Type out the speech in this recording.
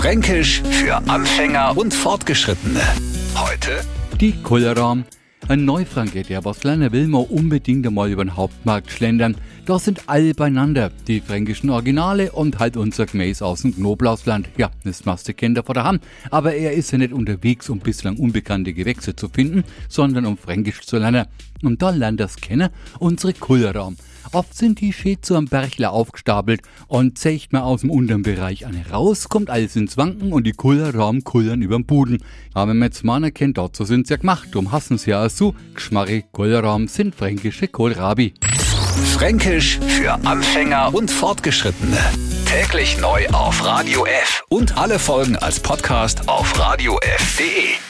Fränkisch für Anfänger und Fortgeschrittene. Heute Die Kulleram. Ein Neufranke, der was lernen will, mal unbedingt einmal über den Hauptmarkt schlendern. Da sind alle beieinander. Die fränkischen Originale und halt unser Gmäß aus dem Knoblausland. Ja, das machst du Kinder vor der Hand. Aber er ist ja nicht unterwegs, um bislang unbekannte Gewächse zu finden, sondern um Fränkisch zu lernen. Und da lernt das kennen unsere Kulleram. Oft sind die schön zu einem Berchler aufgestapelt und zeigt man aus dem unteren Bereich eine raus, kommt alles ins Wanken und die Kullerraum kullern überm Buden. Aber wenn man jetzt mal erkennt, dazu sind's ja gemacht, drum hassen sie ja auch so. Geschmarre Kullerraum sind fränkische Kohlrabi. Fränkisch für Anfänger und Fortgeschrittene. Täglich neu auf Radio F und alle Folgen als Podcast auf radiof.de.